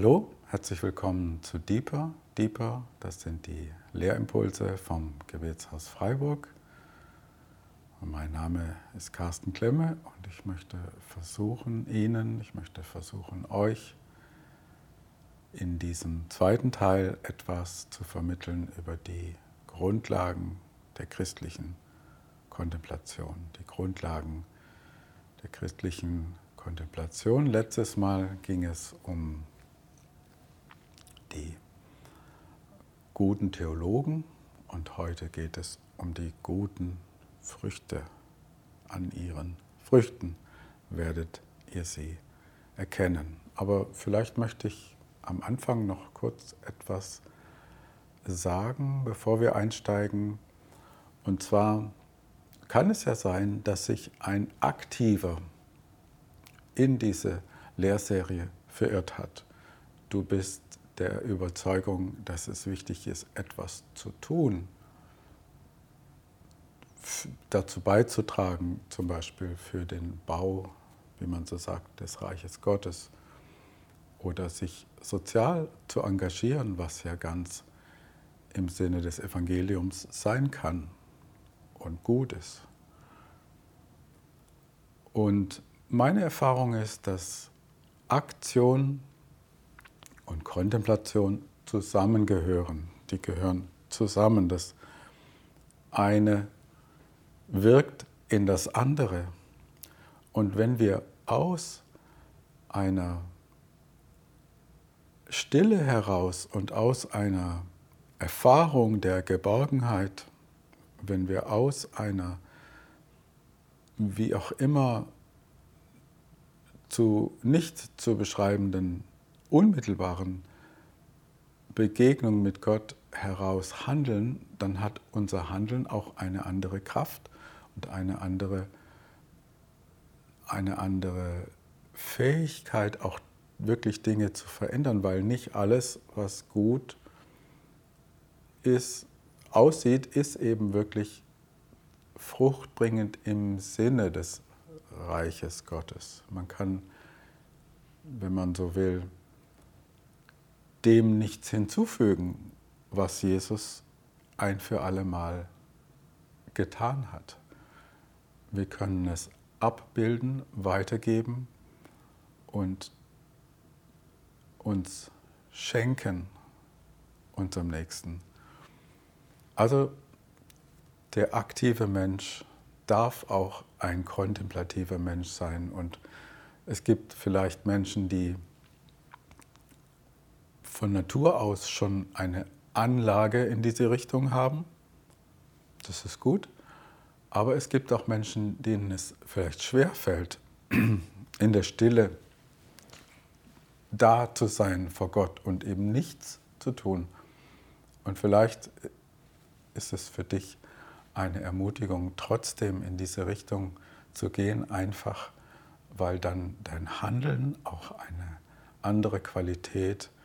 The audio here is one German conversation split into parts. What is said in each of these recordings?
Hallo, herzlich willkommen zu Deeper. Deeper, das sind die Lehrimpulse vom Gebetshaus Freiburg. Mein Name ist Carsten Klemme und ich möchte versuchen, Ihnen, ich möchte versuchen, euch in diesem zweiten Teil etwas zu vermitteln über die Grundlagen der christlichen Kontemplation, die Grundlagen der christlichen Kontemplation. Letztes Mal ging es um die guten Theologen und heute geht es um die guten Früchte. An ihren Früchten werdet ihr sie erkennen. Aber vielleicht möchte ich am Anfang noch kurz etwas sagen, bevor wir einsteigen. Und zwar kann es ja sein, dass sich ein Aktiver in diese Lehrserie verirrt hat. Du bist der Überzeugung, dass es wichtig ist, etwas zu tun, dazu beizutragen, zum Beispiel für den Bau, wie man so sagt, des Reiches Gottes oder sich sozial zu engagieren, was ja ganz im Sinne des Evangeliums sein kann und gut ist. Und meine Erfahrung ist, dass Aktion und Kontemplation zusammengehören. Die gehören zusammen. Das eine wirkt in das andere. Und wenn wir aus einer Stille heraus und aus einer Erfahrung der Geborgenheit, wenn wir aus einer, wie auch immer, zu nicht zu beschreibenden unmittelbaren Begegnung mit Gott heraus handeln, dann hat unser Handeln auch eine andere Kraft und eine andere, eine andere Fähigkeit, auch wirklich Dinge zu verändern, weil nicht alles, was gut ist, aussieht, ist eben wirklich fruchtbringend im Sinne des Reiches Gottes. Man kann, wenn man so will, dem nichts hinzufügen, was Jesus ein für alle Mal getan hat. Wir können es abbilden, weitergeben und uns schenken unserem Nächsten. Also der aktive Mensch darf auch ein kontemplativer Mensch sein und es gibt vielleicht Menschen, die von Natur aus schon eine Anlage in diese Richtung haben. Das ist gut. Aber es gibt auch Menschen, denen es vielleicht schwer fällt, in der Stille da zu sein vor Gott und eben nichts zu tun. Und vielleicht ist es für dich eine Ermutigung, trotzdem in diese Richtung zu gehen, einfach weil dann dein Handeln auch eine andere Qualität hat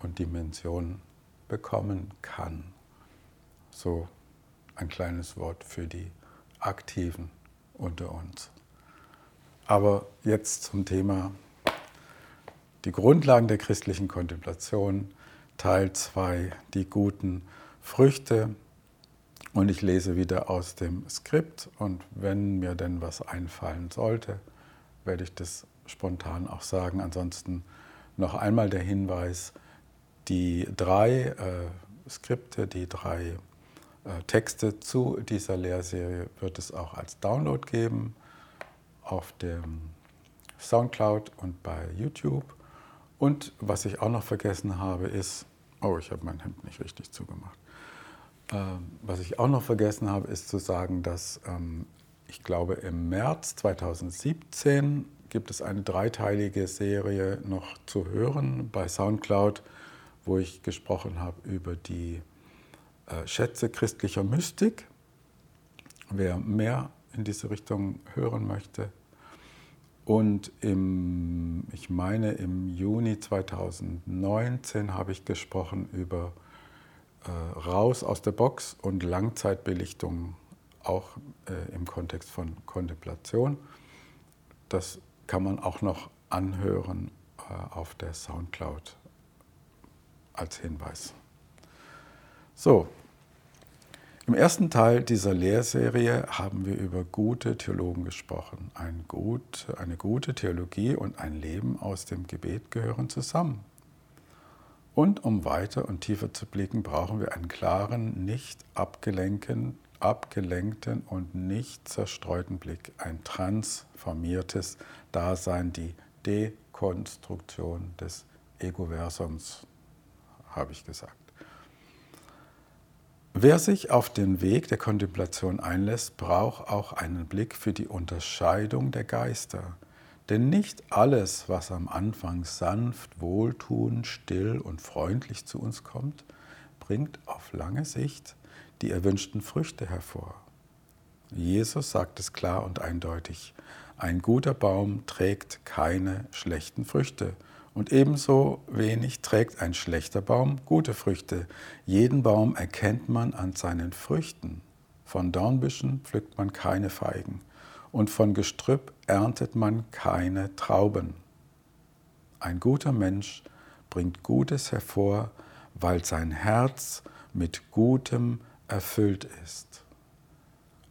und Dimension bekommen kann. So ein kleines Wort für die Aktiven unter uns. Aber jetzt zum Thema die Grundlagen der christlichen Kontemplation, Teil 2, die guten Früchte. Und ich lese wieder aus dem Skript und wenn mir denn was einfallen sollte, werde ich das spontan auch sagen. Ansonsten noch einmal der Hinweis, die drei äh, Skripte, die drei äh, Texte zu dieser Lehrserie wird es auch als Download geben auf dem Soundcloud und bei YouTube. Und was ich auch noch vergessen habe, ist, oh, ich habe mein Hemd nicht richtig zugemacht. Ähm, was ich auch noch vergessen habe, ist zu sagen, dass ähm, ich glaube, im März 2017 gibt es eine dreiteilige Serie noch zu hören bei SoundCloud wo ich gesprochen habe über die äh, Schätze christlicher Mystik. Wer mehr in diese Richtung hören möchte. Und im, ich meine, im Juni 2019 habe ich gesprochen über äh, Raus aus der Box und Langzeitbelichtung, auch äh, im Kontext von Kontemplation. Das kann man auch noch anhören äh, auf der Soundcloud als Hinweis. So, im ersten Teil dieser Lehrserie haben wir über gute Theologen gesprochen. Ein gut, eine gute Theologie und ein Leben aus dem Gebet gehören zusammen. Und um weiter und tiefer zu blicken, brauchen wir einen klaren, nicht abgelenken, abgelenkten und nicht zerstreuten Blick, ein transformiertes Dasein, die Dekonstruktion des Egoversums, habe ich gesagt. Wer sich auf den Weg der Kontemplation einlässt, braucht auch einen Blick für die Unterscheidung der Geister. Denn nicht alles, was am Anfang sanft, wohltuend, still und freundlich zu uns kommt, bringt auf lange Sicht die erwünschten Früchte hervor. Jesus sagt es klar und eindeutig, ein guter Baum trägt keine schlechten Früchte und ebenso wenig trägt ein schlechter Baum gute Früchte. Jeden Baum erkennt man an seinen Früchten. Von Dornbüschen pflückt man keine Feigen und von Gestrüpp erntet man keine Trauben. Ein guter Mensch bringt Gutes hervor, weil sein Herz mit Gutem erfüllt ist.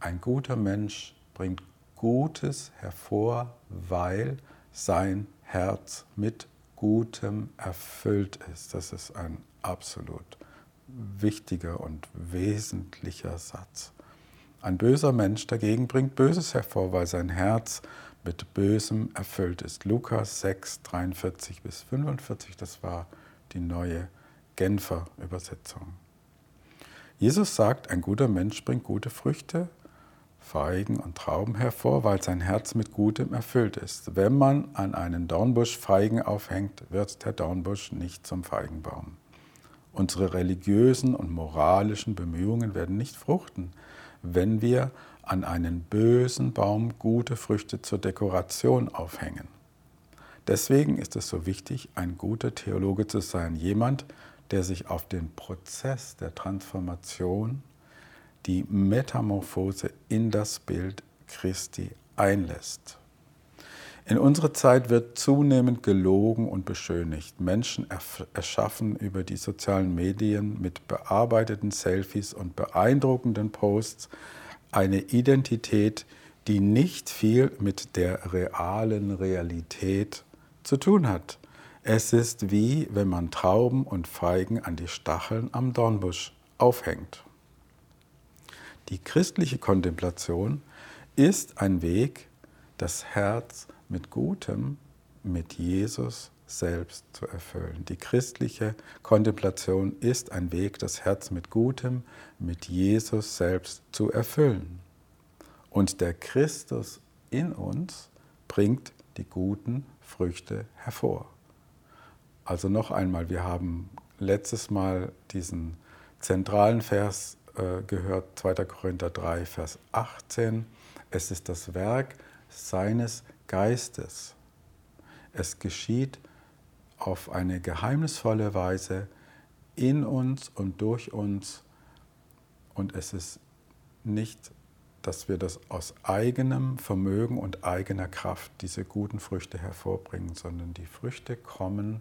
Ein guter Mensch bringt Gutes hervor, weil sein Herz mit Gutem erfüllt ist. Das ist ein absolut wichtiger und wesentlicher Satz. Ein böser Mensch dagegen bringt Böses hervor, weil sein Herz mit Bösem erfüllt ist. Lukas 6, 43 bis 45, das war die neue Genfer Übersetzung. Jesus sagt, ein guter Mensch bringt gute Früchte, Feigen und Trauben hervor, weil sein Herz mit Gutem erfüllt ist. Wenn man an einen Dornbusch Feigen aufhängt, wird der Dornbusch nicht zum Feigenbaum. Unsere religiösen und moralischen Bemühungen werden nicht fruchten, wenn wir an einen bösen Baum gute Früchte zur Dekoration aufhängen. Deswegen ist es so wichtig, ein guter Theologe zu sein, jemand, der sich auf den Prozess der Transformation die Metamorphose in das Bild Christi einlässt. In unserer Zeit wird zunehmend gelogen und beschönigt. Menschen erschaffen über die sozialen Medien mit bearbeiteten Selfies und beeindruckenden Posts eine Identität, die nicht viel mit der realen Realität zu tun hat. Es ist wie wenn man Trauben und Feigen an die Stacheln am Dornbusch aufhängt. Die christliche Kontemplation ist ein Weg, das Herz mit Gutem, mit Jesus selbst zu erfüllen. Die christliche Kontemplation ist ein Weg, das Herz mit Gutem, mit Jesus selbst zu erfüllen. Und der Christus in uns bringt die guten Früchte hervor. Also noch einmal, wir haben letztes Mal diesen zentralen Vers äh, gehört 2. Korinther 3, Vers 18. Es ist das Werk seines Geistes. Es geschieht auf eine geheimnisvolle Weise in uns und durch uns. Und es ist nicht, dass wir das aus eigenem Vermögen und eigener Kraft, diese guten Früchte hervorbringen, sondern die Früchte kommen,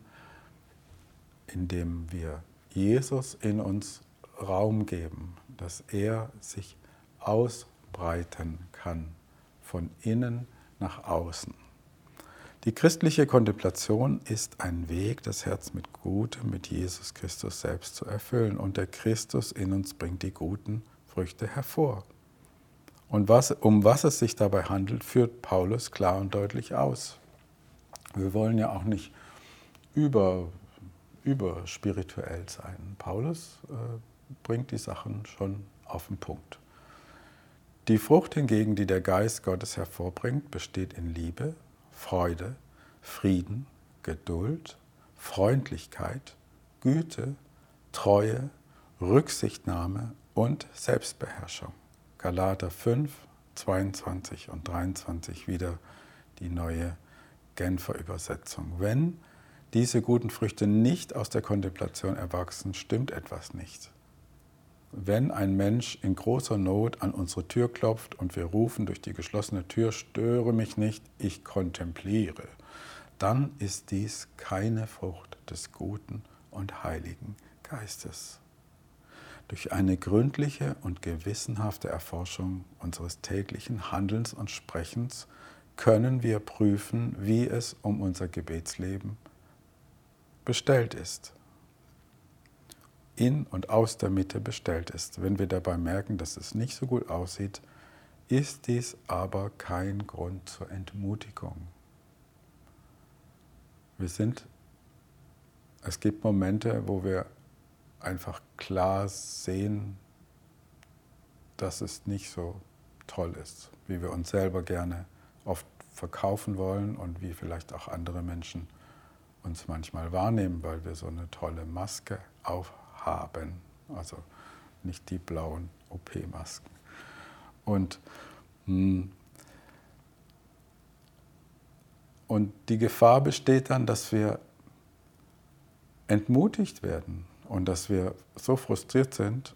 indem wir Jesus in uns Raum geben, dass er sich ausbreiten kann von innen nach außen. Die christliche Kontemplation ist ein Weg, das Herz mit Gutem, mit Jesus Christus selbst zu erfüllen. Und der Christus in uns bringt die guten Früchte hervor. Und was, um was es sich dabei handelt, führt Paulus klar und deutlich aus. Wir wollen ja auch nicht über, überspirituell sein. Paulus äh, bringt die Sachen schon auf den Punkt. Die Frucht hingegen, die der Geist Gottes hervorbringt, besteht in Liebe, Freude, Frieden, Geduld, Freundlichkeit, Güte, Treue, Rücksichtnahme und Selbstbeherrschung. Galater 5, 22 und 23 wieder die neue Genfer Übersetzung. Wenn diese guten Früchte nicht aus der Kontemplation erwachsen, stimmt etwas nicht wenn ein Mensch in großer Not an unsere Tür klopft und wir rufen durch die geschlossene Tür, störe mich nicht, ich kontempliere, dann ist dies keine Frucht des guten und heiligen Geistes. Durch eine gründliche und gewissenhafte Erforschung unseres täglichen Handelns und Sprechens können wir prüfen, wie es um unser Gebetsleben bestellt ist. In und aus der Mitte bestellt ist. Wenn wir dabei merken, dass es nicht so gut aussieht, ist dies aber kein Grund zur Entmutigung. Wir sind, es gibt Momente, wo wir einfach klar sehen, dass es nicht so toll ist, wie wir uns selber gerne oft verkaufen wollen und wie vielleicht auch andere Menschen uns manchmal wahrnehmen, weil wir so eine tolle Maske aufhaben. Also nicht die blauen OP-Masken. Und, hm, und die Gefahr besteht dann, dass wir entmutigt werden und dass wir so frustriert sind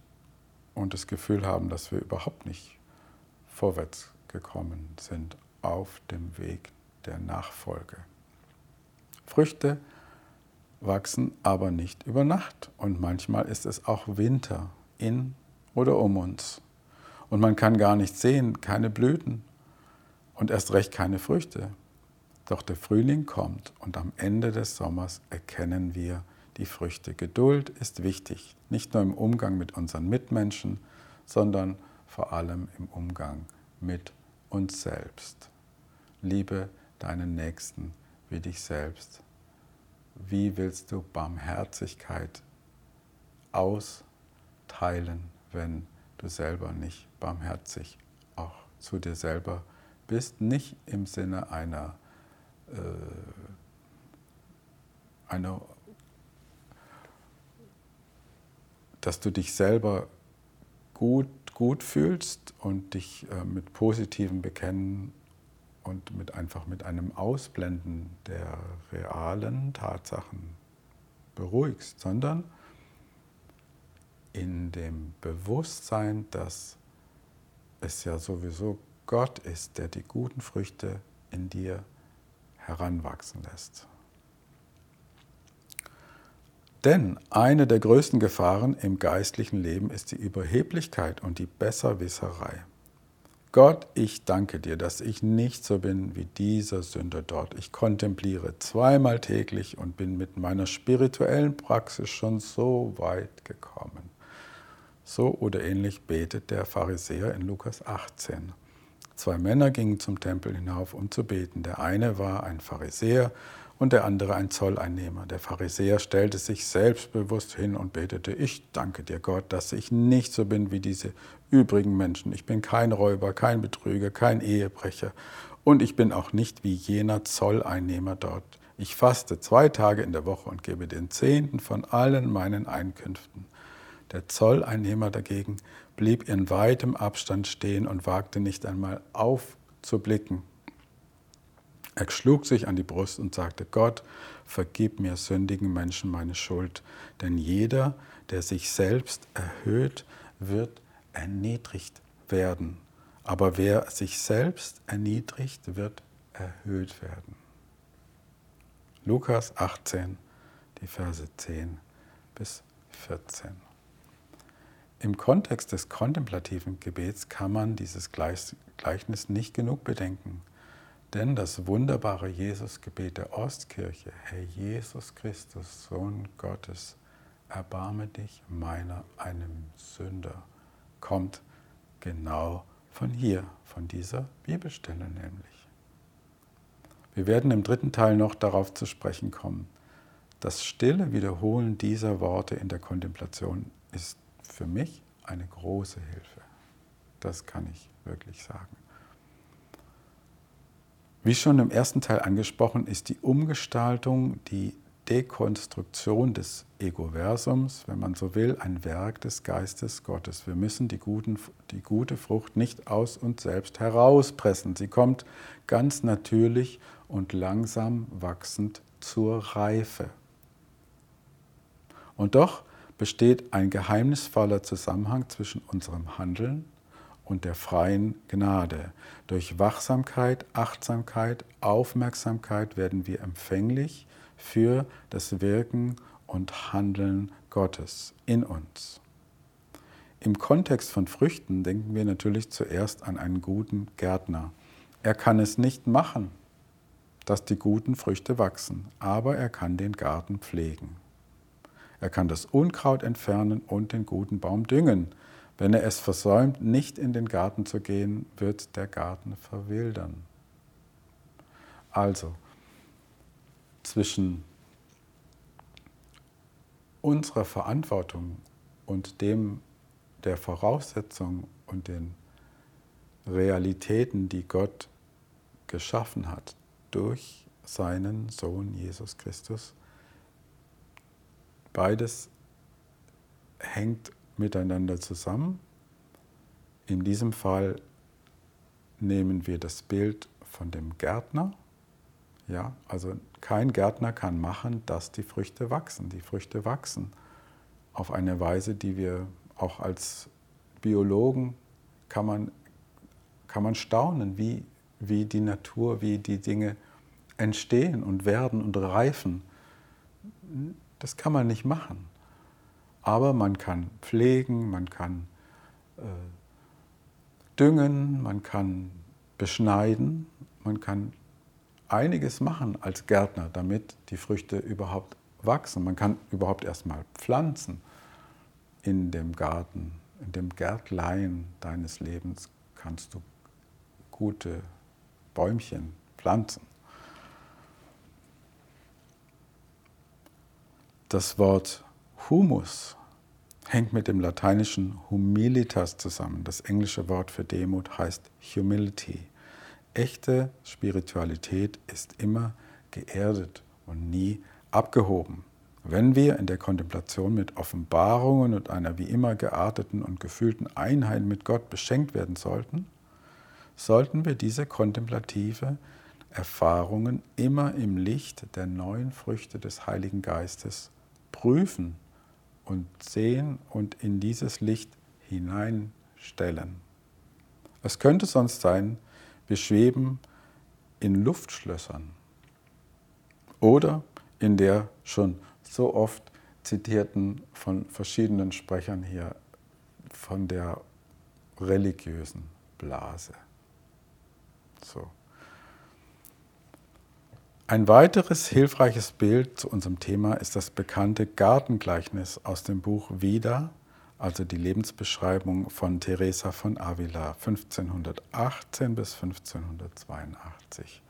und das Gefühl haben, dass wir überhaupt nicht vorwärts gekommen sind auf dem Weg der Nachfolge. Früchte wachsen aber nicht über Nacht und manchmal ist es auch Winter in oder um uns. Und man kann gar nicht sehen, keine Blüten und erst recht keine Früchte. Doch der Frühling kommt und am Ende des Sommers erkennen wir die Früchte. Geduld ist wichtig, nicht nur im Umgang mit unseren Mitmenschen, sondern vor allem im Umgang mit uns selbst. Liebe deinen Nächsten wie dich selbst. Wie willst du Barmherzigkeit austeilen, wenn du selber nicht barmherzig auch zu dir selber bist? Nicht im Sinne einer, äh, einer dass du dich selber gut, gut fühlst und dich äh, mit positivem Bekennen und mit einfach mit einem Ausblenden der realen Tatsachen beruhigst, sondern in dem Bewusstsein, dass es ja sowieso Gott ist, der die guten Früchte in dir heranwachsen lässt. Denn eine der größten Gefahren im geistlichen Leben ist die Überheblichkeit und die Besserwisserei. Gott, ich danke dir, dass ich nicht so bin wie dieser Sünder dort. Ich kontempliere zweimal täglich und bin mit meiner spirituellen Praxis schon so weit gekommen. So oder ähnlich betet der Pharisäer in Lukas 18. Zwei Männer gingen zum Tempel hinauf, um zu beten. Der eine war ein Pharisäer und der andere ein Zolleinnehmer. Der Pharisäer stellte sich selbstbewusst hin und betete, ich danke dir Gott, dass ich nicht so bin wie diese übrigen Menschen. Ich bin kein Räuber, kein Betrüger, kein Ehebrecher und ich bin auch nicht wie jener Zolleinnehmer dort. Ich faste zwei Tage in der Woche und gebe den Zehnten von allen meinen Einkünften. Der Zolleinnehmer dagegen blieb in weitem Abstand stehen und wagte nicht einmal aufzublicken. Er schlug sich an die Brust und sagte, Gott, vergib mir sündigen Menschen meine Schuld, denn jeder, der sich selbst erhöht, wird erniedrigt werden. Aber wer sich selbst erniedrigt, wird erhöht werden. Lukas 18, die Verse 10 bis 14. Im Kontext des kontemplativen Gebets kann man dieses Gleichnis nicht genug bedenken. Denn das wunderbare Jesusgebet der Ostkirche, Herr Jesus Christus, Sohn Gottes, erbarme dich meiner, einem Sünder, kommt genau von hier, von dieser Bibelstelle nämlich. Wir werden im dritten Teil noch darauf zu sprechen kommen. Das stille Wiederholen dieser Worte in der Kontemplation ist für mich eine große Hilfe. Das kann ich wirklich sagen. Wie schon im ersten Teil angesprochen, ist die Umgestaltung, die Dekonstruktion des Egoversums, wenn man so will, ein Werk des Geistes Gottes. Wir müssen die, guten, die gute Frucht nicht aus uns selbst herauspressen. Sie kommt ganz natürlich und langsam wachsend zur Reife. Und doch besteht ein geheimnisvoller Zusammenhang zwischen unserem Handeln und der freien Gnade. Durch Wachsamkeit, Achtsamkeit, Aufmerksamkeit werden wir empfänglich für das Wirken und Handeln Gottes in uns. Im Kontext von Früchten denken wir natürlich zuerst an einen guten Gärtner. Er kann es nicht machen, dass die guten Früchte wachsen, aber er kann den Garten pflegen. Er kann das Unkraut entfernen und den guten Baum düngen. Wenn er es versäumt, nicht in den Garten zu gehen, wird der Garten verwildern. Also, zwischen unserer Verantwortung und dem, der Voraussetzung und den Realitäten, die Gott geschaffen hat durch seinen Sohn Jesus Christus. Beides hängt miteinander zusammen. In diesem Fall nehmen wir das Bild von dem Gärtner. Ja, also kein Gärtner kann machen, dass die Früchte wachsen. Die Früchte wachsen auf eine Weise, die wir auch als Biologen kann man, kann man staunen, wie, wie die Natur, wie die Dinge entstehen und werden und reifen. Das kann man nicht machen. Aber man kann pflegen, man kann äh, düngen, man kann beschneiden, man kann einiges machen als Gärtner, damit die Früchte überhaupt wachsen. Man kann überhaupt erstmal pflanzen in dem Garten, in dem Gärtlein deines Lebens kannst du gute Bäumchen pflanzen. Das Wort Humus hängt mit dem lateinischen humilitas zusammen. Das englische Wort für Demut heißt humility. Echte Spiritualität ist immer geerdet und nie abgehoben. Wenn wir in der Kontemplation mit Offenbarungen und einer wie immer gearteten und gefühlten Einheit mit Gott beschenkt werden sollten, sollten wir diese kontemplative Erfahrungen immer im Licht der neuen Früchte des Heiligen Geistes prüfen und sehen und in dieses Licht hineinstellen. Es könnte sonst sein, wir schweben in Luftschlössern oder in der schon so oft zitierten von verschiedenen Sprechern hier von der religiösen Blase. So. Ein weiteres hilfreiches Bild zu unserem Thema ist das bekannte Gartengleichnis aus dem Buch Vida, also die Lebensbeschreibung von Teresa von Avila 1518 bis 1582.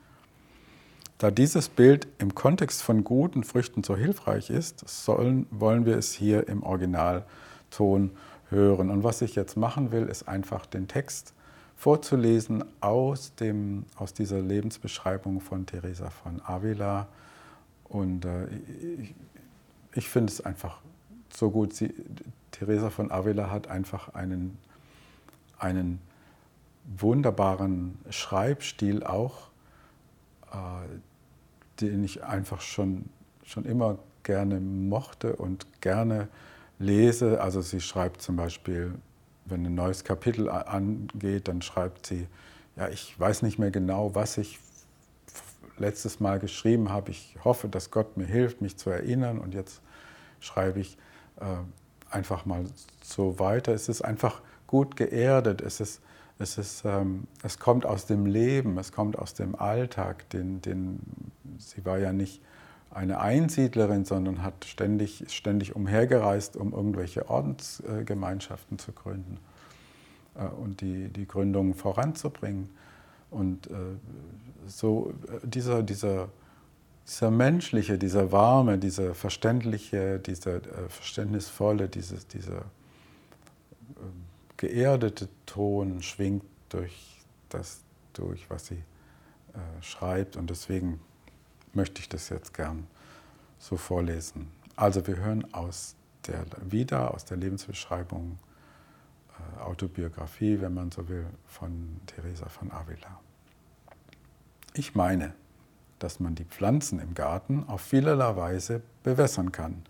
Da dieses Bild im Kontext von guten Früchten so hilfreich ist, sollen, wollen wir es hier im Originalton hören. Und was ich jetzt machen will, ist einfach den Text vorzulesen aus, dem, aus dieser Lebensbeschreibung von Teresa von Avila. Und äh, ich, ich finde es einfach so gut. Sie, Teresa von Avila hat einfach einen, einen wunderbaren Schreibstil auch, äh, den ich einfach schon, schon immer gerne mochte und gerne lese. Also sie schreibt zum Beispiel, wenn ein neues Kapitel angeht, dann schreibt sie, ja, ich weiß nicht mehr genau, was ich letztes Mal geschrieben habe. Ich hoffe, dass Gott mir hilft, mich zu erinnern. Und jetzt schreibe ich äh, einfach mal so weiter. Es ist einfach gut geerdet. Es ist es, ist, ähm, es kommt aus dem Leben, es kommt aus dem Alltag. Den, den, sie war ja nicht eine Einsiedlerin, sondern hat ständig, ständig umhergereist, um irgendwelche Ordensgemeinschaften zu gründen äh, und die, die Gründung voranzubringen. Und äh, so äh, dieser, dieser, dieser menschliche, dieser warme, dieser verständliche, dieser verständnisvolle, dieses, dieser ähm, geerdete Ton schwingt durch das durch, was sie schreibt. Und deswegen möchte ich das jetzt gern so vorlesen. Also wir hören aus der wieder aus der Lebensbeschreibung, äh, Autobiografie, wenn man so will, von Teresa von Avila. Ich meine, dass man die Pflanzen im Garten auf vielerlei Weise bewässern kann.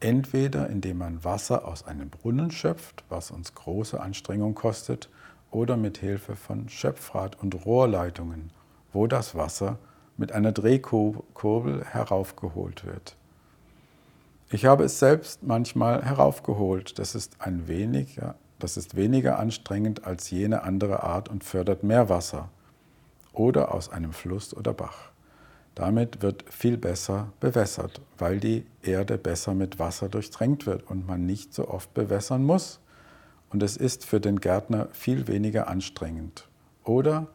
Entweder indem man Wasser aus einem Brunnen schöpft, was uns große Anstrengung kostet, oder mit Hilfe von Schöpfrad und Rohrleitungen, wo das Wasser mit einer Drehkurbel heraufgeholt wird. Ich habe es selbst manchmal heraufgeholt. Das ist ein weniger, das ist weniger anstrengend als jene andere Art und fördert mehr Wasser oder aus einem Fluss oder Bach. Damit wird viel besser bewässert, weil die Erde besser mit Wasser durchtränkt wird und man nicht so oft bewässern muss. Und es ist für den Gärtner viel weniger anstrengend. Oder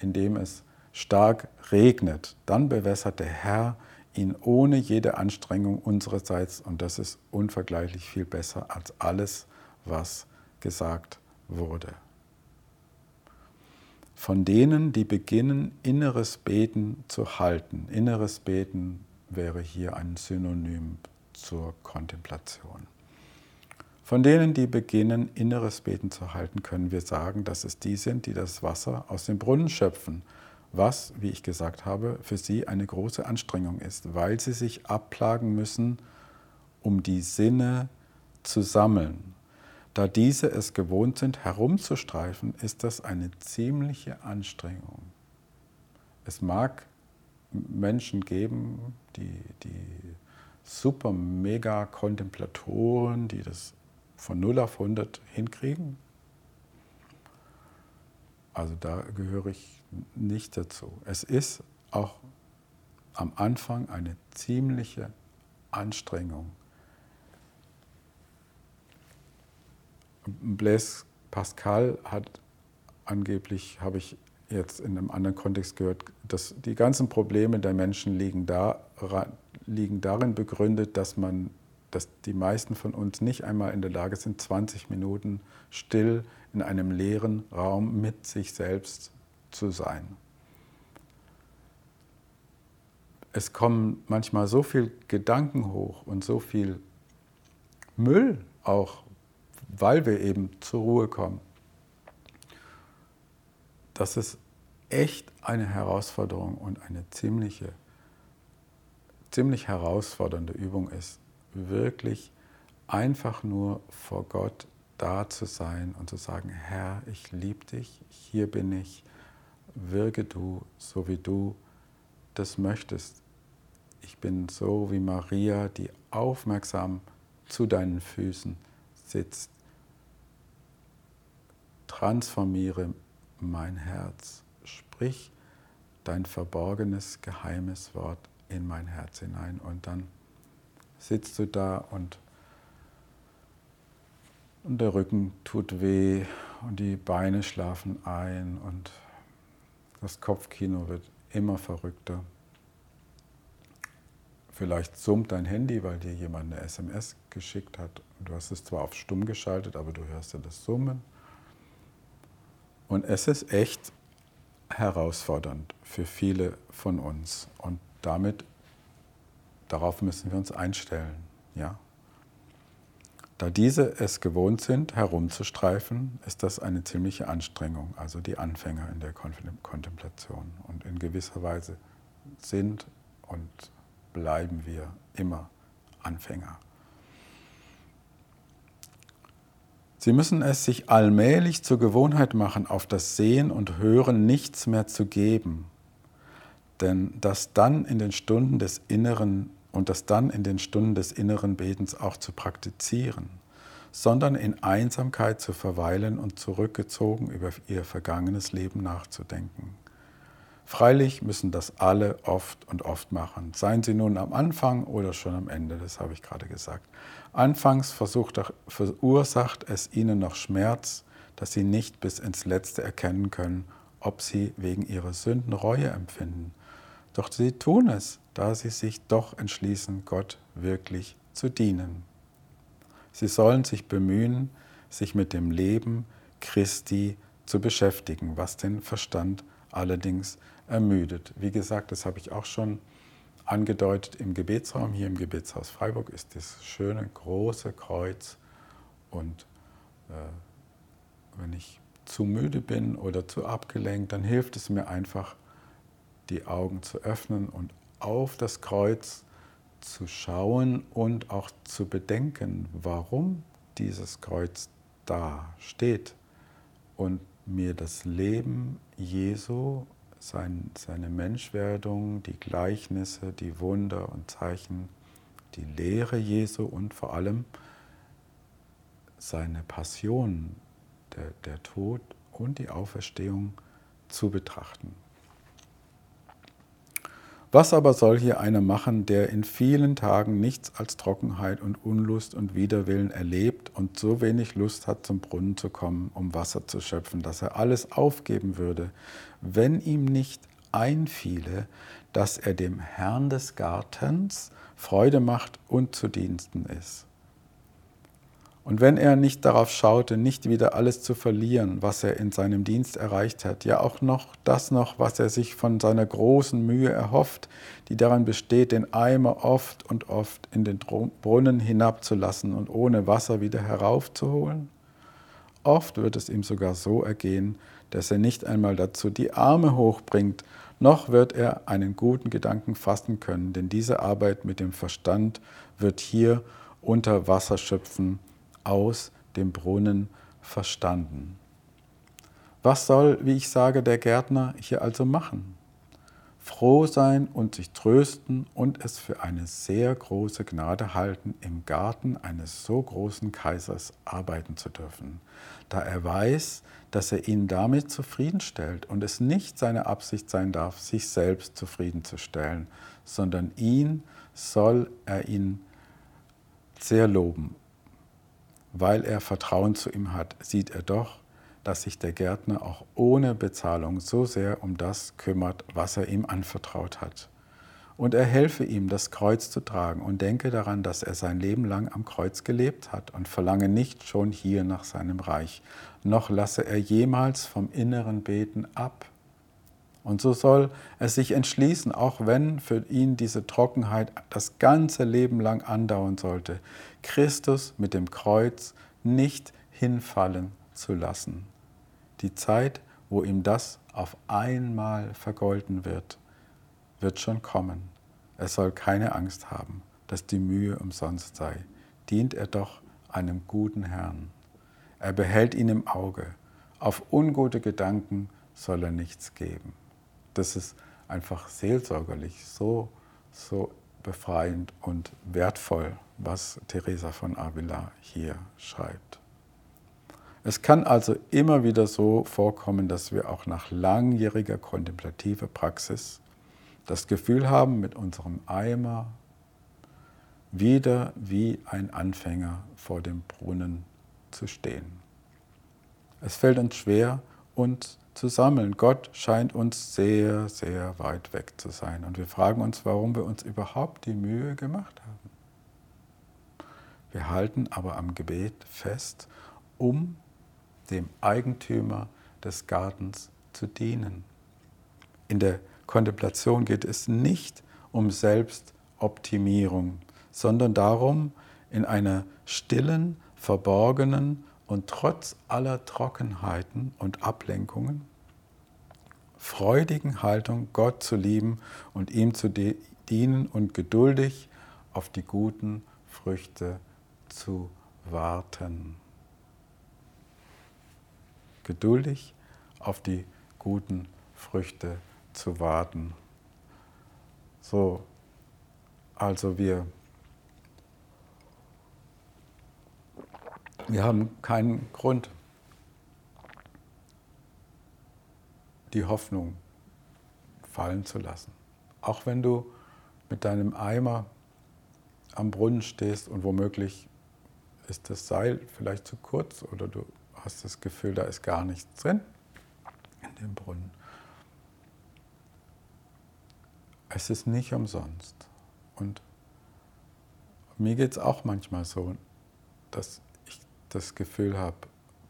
indem es stark regnet, dann bewässert der Herr ihn ohne jede Anstrengung unsererseits und das ist unvergleichlich viel besser als alles, was gesagt wurde. Von denen, die beginnen, inneres Beten zu halten. Inneres Beten wäre hier ein Synonym zur Kontemplation. Von denen, die beginnen, inneres Beten zu halten, können wir sagen, dass es die sind, die das Wasser aus dem Brunnen schöpfen was, wie ich gesagt habe, für sie eine große Anstrengung ist, weil sie sich abplagen müssen, um die Sinne zu sammeln. Da diese es gewohnt sind, herumzustreifen, ist das eine ziemliche Anstrengung. Es mag Menschen geben, die, die super mega Kontemplatoren, die das von 0 auf 100 hinkriegen. Also da gehöre ich nicht dazu. Es ist auch am Anfang eine ziemliche Anstrengung. Blaise Pascal hat angeblich, habe ich jetzt in einem anderen Kontext gehört, dass die ganzen Probleme der Menschen liegen, da, liegen darin begründet, dass man dass die meisten von uns nicht einmal in der Lage sind, 20 Minuten still in einem leeren Raum mit sich selbst zu sein. Es kommen manchmal so viele Gedanken hoch und so viel Müll auch, weil wir eben zur Ruhe kommen, dass es echt eine Herausforderung und eine ziemliche, ziemlich herausfordernde Übung ist, wirklich einfach nur vor Gott da zu sein und zu sagen, Herr, ich liebe dich, hier bin ich, wirke du, so wie du das möchtest. Ich bin so wie Maria, die aufmerksam zu deinen Füßen sitzt. Transformiere mein Herz, sprich dein verborgenes, geheimes Wort in mein Herz hinein und dann sitzt du da und, und der Rücken tut weh und die Beine schlafen ein und das Kopfkino wird immer verrückter. Vielleicht summt dein Handy, weil dir jemand eine SMS geschickt hat. Du hast es zwar auf stumm geschaltet, aber du hörst ja das Summen. Und es ist echt herausfordernd für viele von uns. Und damit, darauf müssen wir uns einstellen. Ja? Da diese es gewohnt sind, herumzustreifen, ist das eine ziemliche Anstrengung, also die Anfänger in der Kontemplation. Und in gewisser Weise sind und bleiben wir immer Anfänger. Sie müssen es sich allmählich zur Gewohnheit machen, auf das Sehen und Hören nichts mehr zu geben, denn das dann in den Stunden des inneren und das dann in den Stunden des inneren Betens auch zu praktizieren, sondern in Einsamkeit zu verweilen und zurückgezogen über ihr vergangenes Leben nachzudenken. Freilich müssen das alle oft und oft machen, seien sie nun am Anfang oder schon am Ende, das habe ich gerade gesagt. Anfangs versucht, verursacht es ihnen noch Schmerz, dass sie nicht bis ins Letzte erkennen können, ob sie wegen ihrer Sünden Reue empfinden. Doch sie tun es, da sie sich doch entschließen, Gott wirklich zu dienen. Sie sollen sich bemühen, sich mit dem Leben Christi zu beschäftigen, was den Verstand allerdings ermüdet. Wie gesagt, das habe ich auch schon angedeutet im Gebetsraum. Hier im Gebetshaus Freiburg ist das schöne große Kreuz. Und äh, wenn ich zu müde bin oder zu abgelenkt, dann hilft es mir einfach, die Augen zu öffnen und auf das Kreuz zu schauen und auch zu bedenken, warum dieses Kreuz da steht und mir das Leben Jesu, sein, seine Menschwerdung, die Gleichnisse, die Wunder und Zeichen, die Lehre Jesu und vor allem seine Passion, der, der Tod und die Auferstehung zu betrachten. Was aber soll hier einer machen, der in vielen Tagen nichts als Trockenheit und Unlust und Widerwillen erlebt und so wenig Lust hat, zum Brunnen zu kommen, um Wasser zu schöpfen, dass er alles aufgeben würde, wenn ihm nicht einfiele, dass er dem Herrn des Gartens Freude macht und zu Diensten ist? Und wenn er nicht darauf schaute, nicht wieder alles zu verlieren, was er in seinem Dienst erreicht hat, ja auch noch das noch, was er sich von seiner großen Mühe erhofft, die daran besteht, den Eimer oft und oft in den Brunnen hinabzulassen und ohne Wasser wieder heraufzuholen? Oft wird es ihm sogar so ergehen, dass er nicht einmal dazu die Arme hochbringt, noch wird er einen guten Gedanken fassen können, denn diese Arbeit mit dem Verstand wird hier unter Wasser schöpfen aus dem Brunnen verstanden. Was soll, wie ich sage, der Gärtner hier also machen? Froh sein und sich trösten und es für eine sehr große Gnade halten, im Garten eines so großen Kaisers arbeiten zu dürfen, da er weiß, dass er ihn damit zufriedenstellt und es nicht seine Absicht sein darf, sich selbst zufriedenzustellen, sondern ihn soll er ihn sehr loben weil er Vertrauen zu ihm hat, sieht er doch, dass sich der Gärtner auch ohne Bezahlung so sehr um das kümmert, was er ihm anvertraut hat. Und er helfe ihm, das Kreuz zu tragen und denke daran, dass er sein Leben lang am Kreuz gelebt hat und verlange nicht schon hier nach seinem Reich, noch lasse er jemals vom inneren Beten ab. Und so soll er sich entschließen, auch wenn für ihn diese Trockenheit das ganze Leben lang andauern sollte, Christus mit dem Kreuz nicht hinfallen zu lassen. Die Zeit, wo ihm das auf einmal vergolten wird, wird schon kommen. Er soll keine Angst haben, dass die Mühe umsonst sei. Dient er doch einem guten Herrn. Er behält ihn im Auge. Auf ungute Gedanken soll er nichts geben. Das ist einfach seelsorgerlich so, so befreiend und wertvoll, was Teresa von Avila hier schreibt. Es kann also immer wieder so vorkommen, dass wir auch nach langjähriger kontemplativer Praxis das Gefühl haben, mit unserem Eimer wieder wie ein Anfänger vor dem Brunnen zu stehen. Es fällt uns schwer, uns zu sammeln. Gott scheint uns sehr, sehr weit weg zu sein. Und wir fragen uns, warum wir uns überhaupt die Mühe gemacht haben. Wir halten aber am Gebet fest, um dem Eigentümer des Gartens zu dienen. In der Kontemplation geht es nicht um Selbstoptimierung, sondern darum, in einer stillen, verborgenen und trotz aller Trockenheiten und Ablenkungen freudigen Haltung Gott zu lieben und ihm zu dienen und geduldig auf die guten Früchte zu warten. Geduldig auf die guten Früchte zu warten. So, also wir Wir haben keinen Grund, die Hoffnung fallen zu lassen. Auch wenn du mit deinem Eimer am Brunnen stehst und womöglich ist das Seil vielleicht zu kurz oder du hast das Gefühl, da ist gar nichts drin in dem Brunnen. Es ist nicht umsonst. Und mir geht es auch manchmal so, dass das Gefühl habe,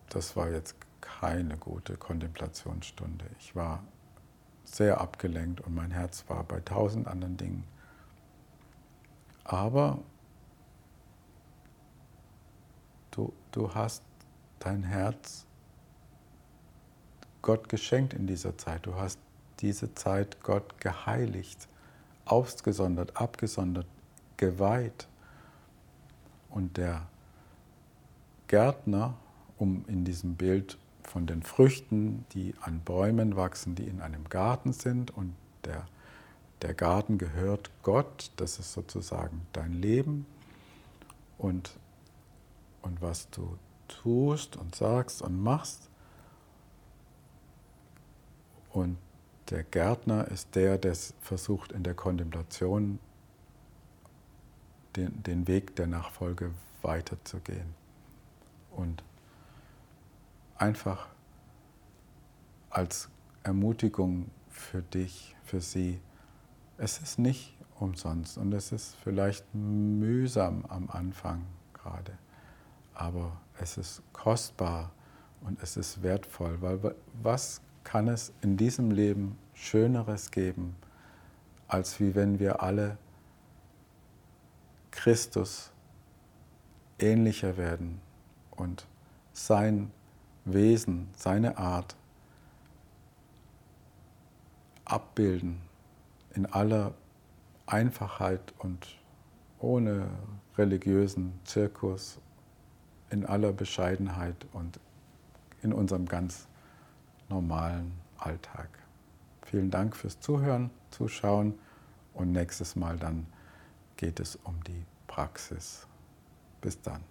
das war jetzt keine gute Kontemplationsstunde. Ich war sehr abgelenkt und mein Herz war bei tausend anderen Dingen. Aber du, du hast dein Herz Gott geschenkt in dieser Zeit. Du hast diese Zeit Gott geheiligt, ausgesondert, abgesondert, geweiht. Und der Gärtner, um in diesem Bild von den Früchten, die an Bäumen wachsen, die in einem Garten sind. Und der, der Garten gehört Gott, das ist sozusagen dein Leben. Und, und was du tust und sagst und machst. Und der Gärtner ist der, der versucht in der Kontemplation den, den Weg der Nachfolge weiterzugehen. Und einfach als Ermutigung für dich, für sie, es ist nicht umsonst und es ist vielleicht mühsam am Anfang gerade, aber es ist kostbar und es ist wertvoll, weil was kann es in diesem Leben Schöneres geben, als wie wenn wir alle Christus ähnlicher werden und sein Wesen, seine Art abbilden in aller Einfachheit und ohne religiösen Zirkus, in aller Bescheidenheit und in unserem ganz normalen Alltag. Vielen Dank fürs Zuhören, Zuschauen und nächstes Mal dann geht es um die Praxis. Bis dann.